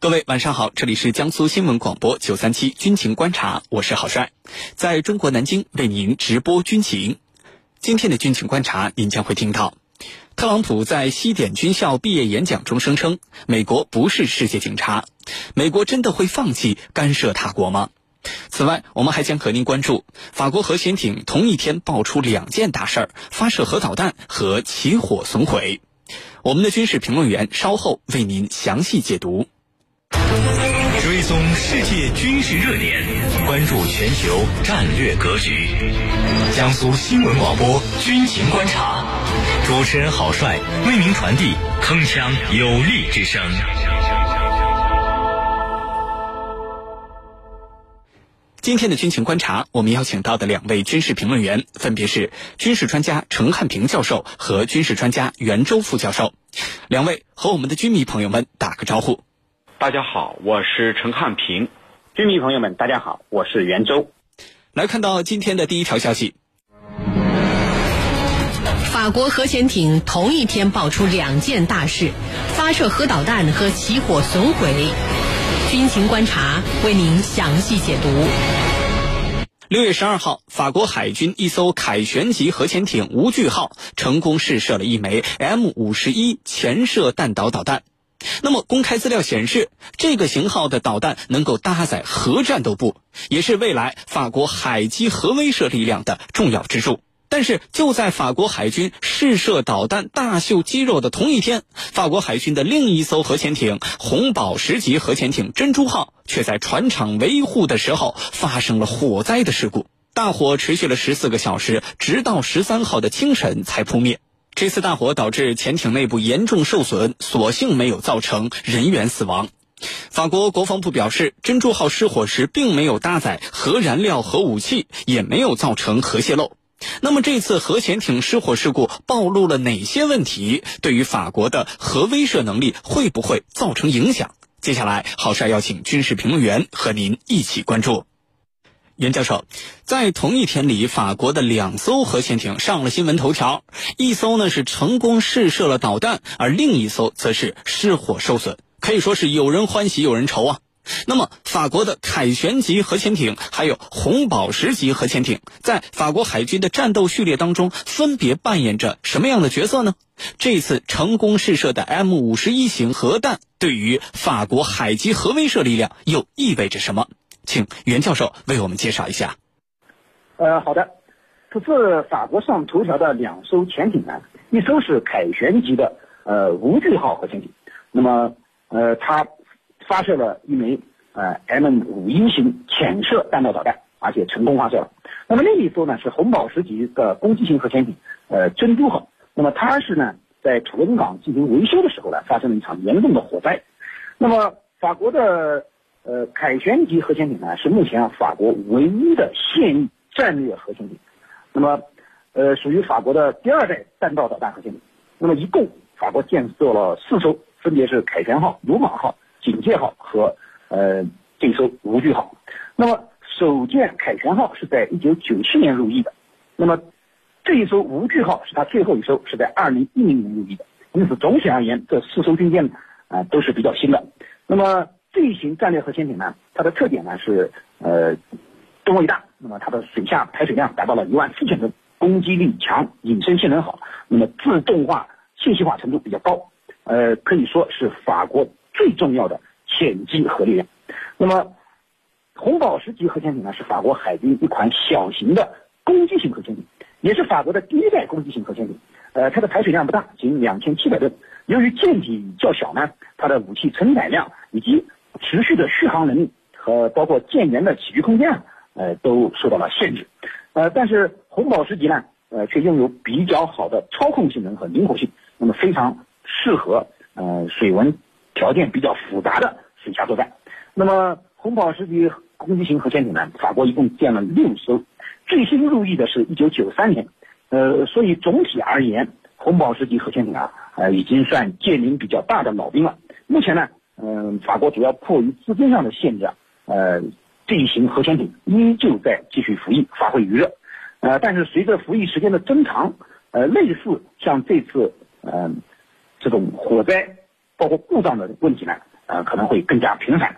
各位晚上好，这里是江苏新闻广播九三七军情观察，我是郝帅，在中国南京为您直播军情。今天的军情观察，您将会听到，特朗普在西点军校毕业演讲中声称，美国不是世界警察，美国真的会放弃干涉他国吗？此外，我们还将和您关注法国核潜艇同一天爆出两件大事儿：发射核导弹和起火损毁。我们的军事评论员稍后为您详细解读。追踪世界军事热点，关注全球战略格局。江苏新闻广播军情观察，主持人郝帅为您传递铿锵有力之声。今天的军情观察，我们邀请到的两位军事评论员分别是军事专家陈汉平教授和军事专家袁周副教授。两位和我们的军迷朋友们打个招呼。大家好，我是陈汉平。军迷朋友们，大家好，我是袁周。来看到今天的第一条消息：法国核潜艇同一天爆出两件大事，发射核导弹和起火损毁。军情观察为您详细解读。六月十二号，法国海军一艘凯旋级核潜艇“无惧号”成功试射了一枚 M 五十一潜射弹道导弹。那么，公开资料显示，这个型号的导弹能够搭载核战斗部，也是未来法国海基核威慑力量的重要支柱。但是，就在法国海军试射导弹、大秀肌肉的同一天，法国海军的另一艘核潜艇“红宝石级核潜艇珍珠号”却在船厂维护的时候发生了火灾的事故。大火持续了十四个小时，直到十三号的清晨才扑灭。这次大火导致潜艇内部严重受损，所幸没有造成人员死亡。法国国防部表示，珍珠号失火时并没有搭载核燃料核武器，也没有造成核泄漏。那么，这次核潜艇失火事故暴露了哪些问题？对于法国的核威慑能力会不会造成影响？接下来，郝帅邀请军事评论员和您一起关注。袁教授，在同一天里，法国的两艘核潜艇上了新闻头条，一艘呢是成功试射了导弹，而另一艘则是失火受损，可以说是有人欢喜有人愁啊。那么，法国的凯旋级核潜艇还有红宝石级核潜艇，在法国海军的战斗序列当中，分别扮演着什么样的角色呢？这次成功试射的 M 五十一型核弹，对于法国海基核威慑力量又意味着什么？请袁教授为我们介绍一下。呃，好的，这次法国上头条的两艘潜艇呢，一艘是凯旋级的呃无惧号核潜艇，那么呃它发射了一枚呃 M 五一型潜射弹道导弹，而且成功发射了。那么另一艘呢是红宝石级的攻击型核潜艇呃珍珠号，那么它是呢在土伦港进行维修的时候呢发生了一场严重的火灾。那么法国的。呃，凯旋级核潜艇呢是目前啊法国唯一的现役战略核潜艇，那么呃属于法国的第二代弹道导弹核潜艇。那么一共法国建设了四艘，分别是凯旋号、鲁莽号、警戒号和呃这艘无惧号。那么首舰凯旋号是在一九九七年入役的，那么这一艘无惧号是它最后一艘，是在二零一零年入役的。因此总体而言，这四艘军舰啊都是比较新的。那么这一型战略核潜艇呢，它的特点呢是呃吨位大，那么它的水下排水量达到了一万四千吨，攻击力强，隐身性能好，那么自动化信息化程度比较高，呃可以说是法国最重要的潜基核力量。那么红宝石级核潜艇呢，是法国海军一款小型的攻击型核潜艇，也是法国的第一代攻击型核潜艇。呃，它的排水量不大，仅两千七百吨。由于舰体较小呢，它的武器承载量以及持续的续航能力和包括舰员的起居空间啊，呃，都受到了限制。呃，但是红宝石级呢，呃，却拥有比较好的操控性能和灵活性，那么非常适合呃水文条件比较复杂的水下作战。那么红宝石级攻击型核潜艇呢，法国一共建了六艘，最新入役的是一九九三年。呃，所以总体而言，红宝石级核潜艇啊，呃，已经算舰龄比较大的老兵了。目前呢。嗯，法国主要迫于资金上的限制啊，呃，这一型核潜艇依旧在继续服役，发挥余热。呃，但是随着服役时间的增长，呃，类似像这次，嗯，这种火灾包括故障的问题呢，呃可能会更加频繁。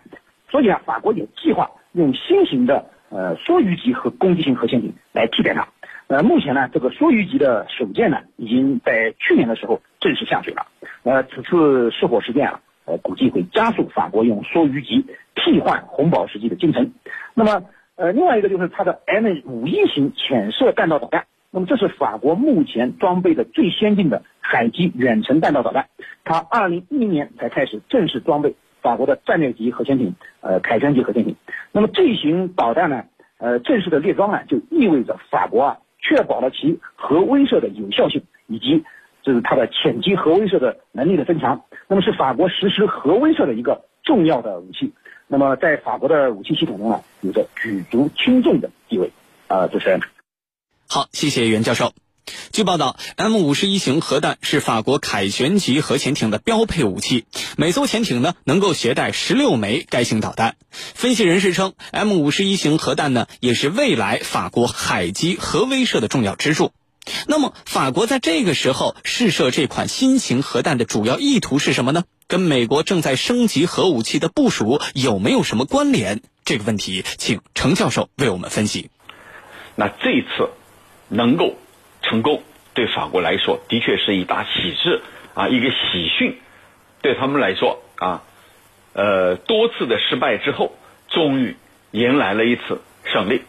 所以啊，法国也计划用新型的呃梭鱼级和攻击型核潜艇来替代它。呃，目前呢，这个梭鱼级的首舰呢，已经在去年的时候正式下水了。呃，此次失火事件啊，呃，估计会加速法国用梭鱼级替换红宝石级的进程。那么，呃，另外一个就是它的 M 五一型潜射弹道导弹。那么，这是法国目前装备的最先进的海基远程弹道导弹。它二零一零年才开始正式装备法国的战略级核潜艇，呃，凯旋级核潜艇。那么，这一型导弹呢，呃，正式的列装啊，就意味着法国啊。确保了其核威慑的有效性，以及就是它的潜击核威慑的能力的增强。那么是法国实施核威慑的一个重要的武器。那么在法国的武器系统中呢，有着举足轻重的地位。啊，主持人，好，谢谢袁教授。据报道，M 五十一型核弹是法国凯旋级核潜艇的标配武器，每艘潜艇呢能够携带十六枚该型导弹。分析人士称，M 五十一型核弹呢也是未来法国海基核威慑的重要支柱。那么，法国在这个时候试射这款新型核弹的主要意图是什么呢？跟美国正在升级核武器的部署有没有什么关联？这个问题，请程教授为我们分析。那这一次能够。成功对法国来说的确是一大喜事啊，一个喜讯，对他们来说啊，呃，多次的失败之后，终于迎来了一次胜利。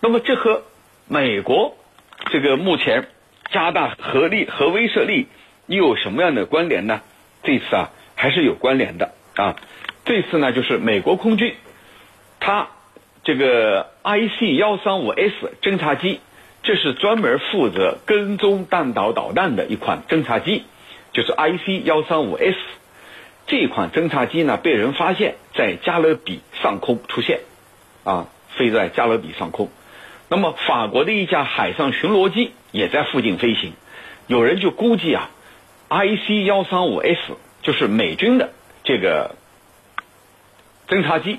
那么这和美国这个目前加大核力、核威慑力又有什么样的关联呢？这次啊还是有关联的啊。这次呢就是美国空军，它这个 IC 幺三五 S 侦察机。这是专门负责跟踪弹道导弹的一款侦察机，就是 IC 幺三五 S 这款侦察机呢，被人发现，在加勒比上空出现，啊，飞在加勒比上空。那么，法国的一架海上巡逻机也在附近飞行。有人就估计啊，IC 幺三五 S 就是美军的这个侦察机，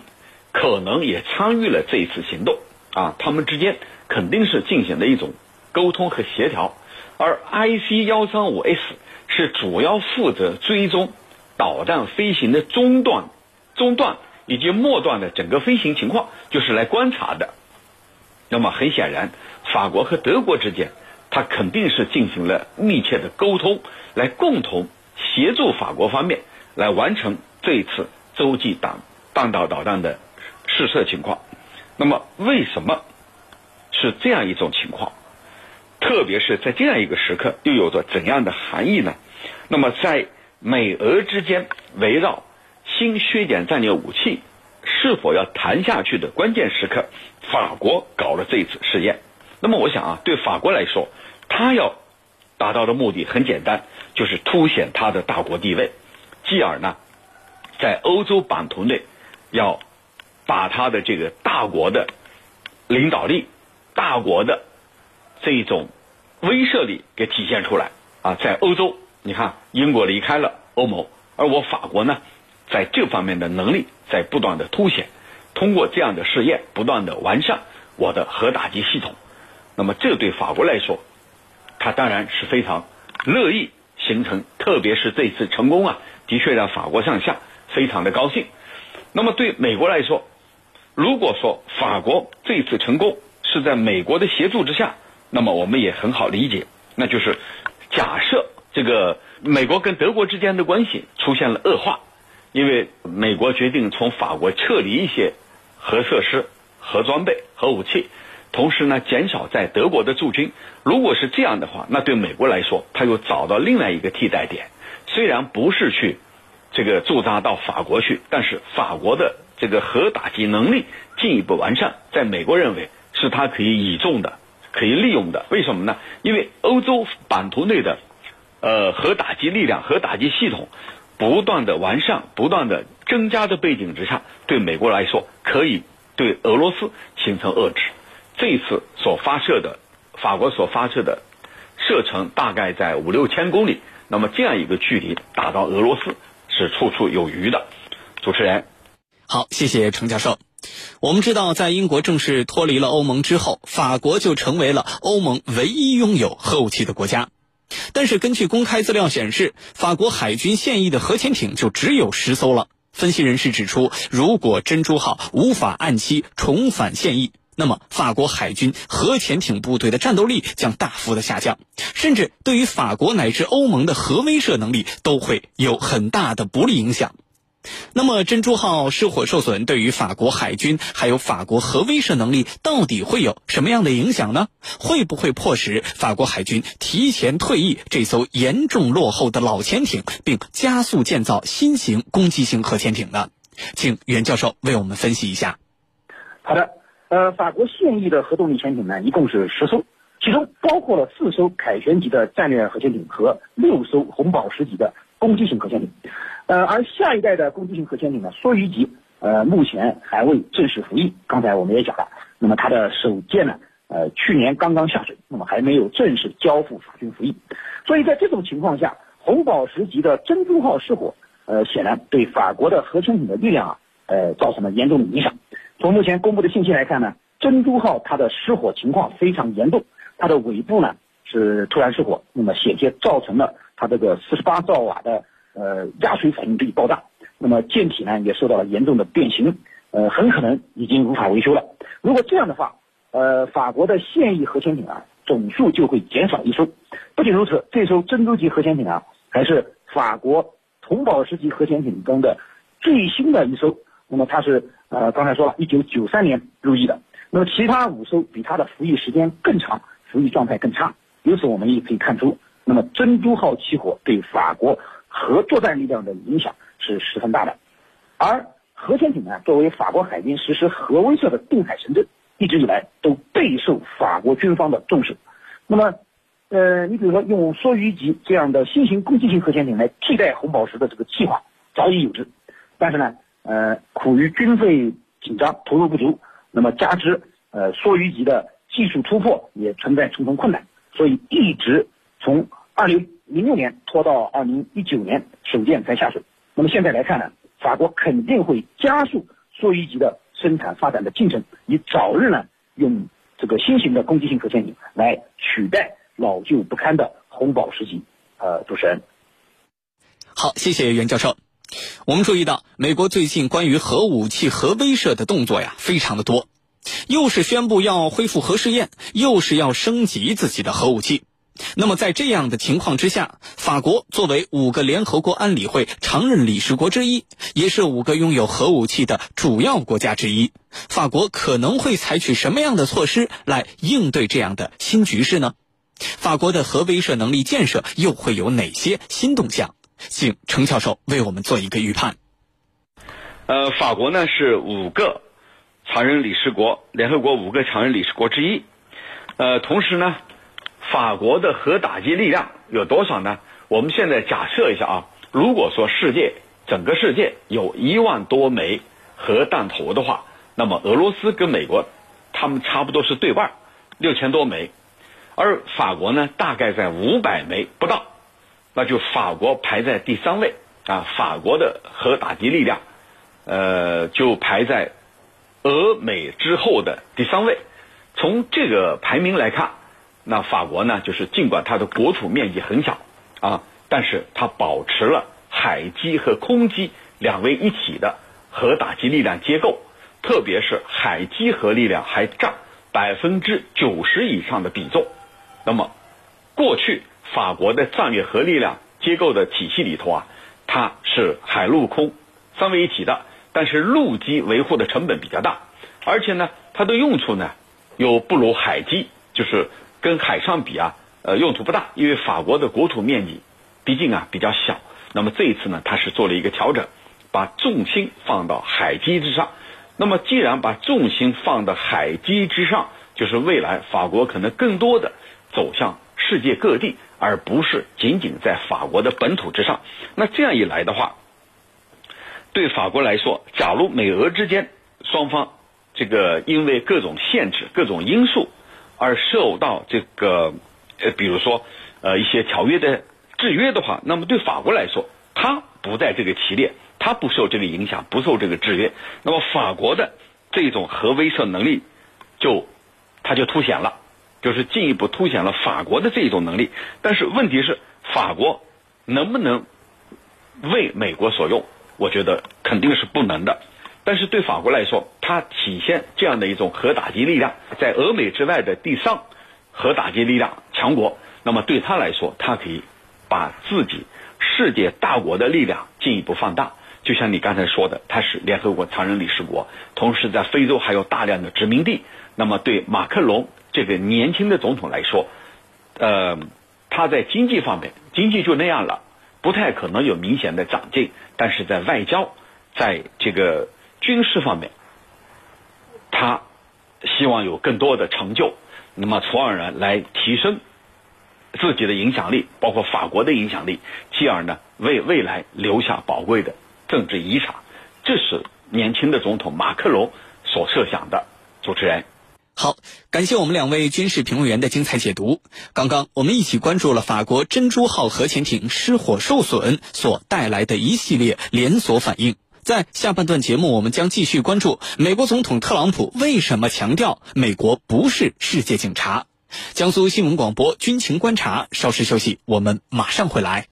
可能也参与了这一次行动啊，他们之间。肯定是进行的一种沟通和协调，而 IC 幺三五 S 是主要负责追踪导弹飞行的中段、中段以及末段的整个飞行情况，就是来观察的。那么很显然，法国和德国之间，它肯定是进行了密切的沟通，来共同协助法国方面来完成这一次洲际弹弹道导弹的试射情况。那么为什么？是这样一种情况，特别是在这样一个时刻，又有着怎样的含义呢？那么，在美俄之间围绕新削减战略武器是否要谈下去的关键时刻，法国搞了这一次试验。那么，我想啊，对法国来说，他要达到的目的很简单，就是凸显他的大国地位，继而呢，在欧洲版图内要把他的这个大国的领导力。大国的这种威慑力给体现出来啊，在欧洲，你看英国离开了欧盟，而我法国呢，在这方面的能力在不断的凸显，通过这样的试验，不断的完善我的核打击系统。那么，这对法国来说，他当然是非常乐意形成，特别是这次成功啊，的确让法国上下非常的高兴。那么，对美国来说，如果说法国这次成功，是在美国的协助之下，那么我们也很好理解，那就是假设这个美国跟德国之间的关系出现了恶化，因为美国决定从法国撤离一些核设施、核装备、核武器，同时呢减少在德国的驻军。如果是这样的话，那对美国来说，他又找到另外一个替代点，虽然不是去这个驻扎到法国去，但是法国的这个核打击能力进一步完善，在美国认为。是它可以倚重的，可以利用的。为什么呢？因为欧洲版图内的呃核打击力量、核打击系统不断的完善、不断的增加的背景之下，对美国来说，可以对俄罗斯形成遏制。这一次所发射的法国所发射的射程大概在五六千公里，那么这样一个距离打到俄罗斯是绰绰有余的。主持人，好，谢谢程教授。我们知道，在英国正式脱离了欧盟之后，法国就成为了欧盟唯一拥有核武器的国家。但是，根据公开资料显示，法国海军现役的核潜艇就只有十艘了。分析人士指出，如果珍珠号无法按期重返现役，那么法国海军核潜艇部队的战斗力将大幅的下降，甚至对于法国乃至欧盟的核威慑能力都会有很大的不利影响。那么，珍珠号失火受损对于法国海军还有法国核威慑能力到底会有什么样的影响呢？会不会迫使法国海军提前退役这艘严重落后的老潜艇，并加速建造新型攻击型核潜艇呢？请袁教授为我们分析一下。好的，呃，法国现役的核动力潜艇呢，一共是十艘，其中包括了四艘凯旋级的战略核潜艇和六艘红宝石级的攻击型核潜艇。呃，而下一代的攻击型核潜艇呢，梭鱼级，呃，目前还未正式服役。刚才我们也讲了，那么它的首舰呢，呃，去年刚刚下水，那么还没有正式交付法军服役。所以在这种情况下，红宝石级的珍珠号失火，呃，显然对法国的核潜艇的力量啊，呃，造成了严重的影响。从目前公布的信息来看呢，珍珠号它的失火情况非常严重，它的尾部呢是突然失火，那么险些造成了它这个四十八兆瓦的。呃，压水反应堆爆炸，那么舰体呢也受到了严重的变形，呃，很可能已经无法维修了。如果这样的话，呃，法国的现役核潜艇啊总数就会减少一艘。不仅如此，这艘珍珠级核潜艇啊还是法国红宝石级核潜艇中的最新的一艘。那么它是呃刚才说了，一九九三年入役的。那么其他五艘比它的服役时间更长，服役状态更差。由此我们也可以看出，那么珍珠号起火对法国。核作战力量的影响是十分大的，而核潜艇呢，作为法国海军实施核威慑的定海神针，一直以来都备受法国军方的重视。那么，呃，你比如说用梭鱼级这样的新型攻击型核潜艇来替代红宝石的这个计划早已有之，但是呢，呃，苦于军费紧张、投入不足，那么加之呃梭鱼级的技术突破也存在重重困难，所以一直从二零。零六年拖到二零一九年首舰才下水，那么现在来看呢，法国肯定会加速梭鱼级的生产发展的进程，以早日呢用这个新型的攻击性核潜艇来取代老旧不堪的红宝石级。呃，主持人，好，谢谢袁教授。我们注意到，美国最近关于核武器、核威慑的动作呀，非常的多，又是宣布要恢复核试验，又是要升级自己的核武器。那么，在这样的情况之下，法国作为五个联合国安理会常任理事国之一，也是五个拥有核武器的主要国家之一，法国可能会采取什么样的措施来应对这样的新局势呢？法国的核威慑能力建设又会有哪些新动向？请程教授为我们做一个预判。呃，法国呢是五个常任理事国，联合国五个常任理事国之一，呃，同时呢。法国的核打击力量有多少呢？我们现在假设一下啊，如果说世界整个世界有一万多枚核弹头的话，那么俄罗斯跟美国他们差不多是对半，六千多枚，而法国呢大概在五百枚不到，那就法国排在第三位啊。法国的核打击力量，呃，就排在俄美之后的第三位。从这个排名来看。那法国呢？就是尽管它的国土面积很小啊，但是它保持了海基和空基两位一体的核打击力量结构，特别是海基核力量还占百分之九十以上的比重。那么，过去法国的战略核力量结构的体系里头啊，它是海陆空三位一体的，但是陆基维护的成本比较大，而且呢，它的用处呢又不如海基，就是。跟海上比啊，呃，用途不大，因为法国的国土面积毕竟啊比较小。那么这一次呢，它是做了一个调整，把重心放到海基之上。那么既然把重心放到海基之上，就是未来法国可能更多的走向世界各地，而不是仅仅在法国的本土之上。那这样一来的话，对法国来说，假如美俄之间双方这个因为各种限制、各种因素。而受到这个呃，比如说呃一些条约的制约的话，那么对法国来说，它不在这个棋列，它不受这个影响，不受这个制约，那么法国的这种核威慑能力就它就凸显了，就是进一步凸显了法国的这种能力。但是问题是，法国能不能为美国所用？我觉得肯定是不能的。但是对法国来说，它体现这样的一种核打击力量，在俄美之外的第三核打击力量强国，那么对他来说，他可以把自己世界大国的力量进一步放大。就像你刚才说的，他是联合国常任理事国，同时在非洲还有大量的殖民地。那么对马克龙这个年轻的总统来说，呃，他在经济方面，经济就那样了，不太可能有明显的长进。但是在外交，在这个军事方面，他希望有更多的成就，那么从而呢来提升自己的影响力，包括法国的影响力，继而呢为未来留下宝贵的政治遗产。这是年轻的总统马克龙所设想的。主持人。好，感谢我们两位军事评论员的精彩解读。刚刚我们一起关注了法国珍珠号核潜艇失火受损所带来的一系列连锁反应。在下半段节目，我们将继续关注美国总统特朗普为什么强调美国不是世界警察。江苏新闻广播军情观察，稍事休息，我们马上回来。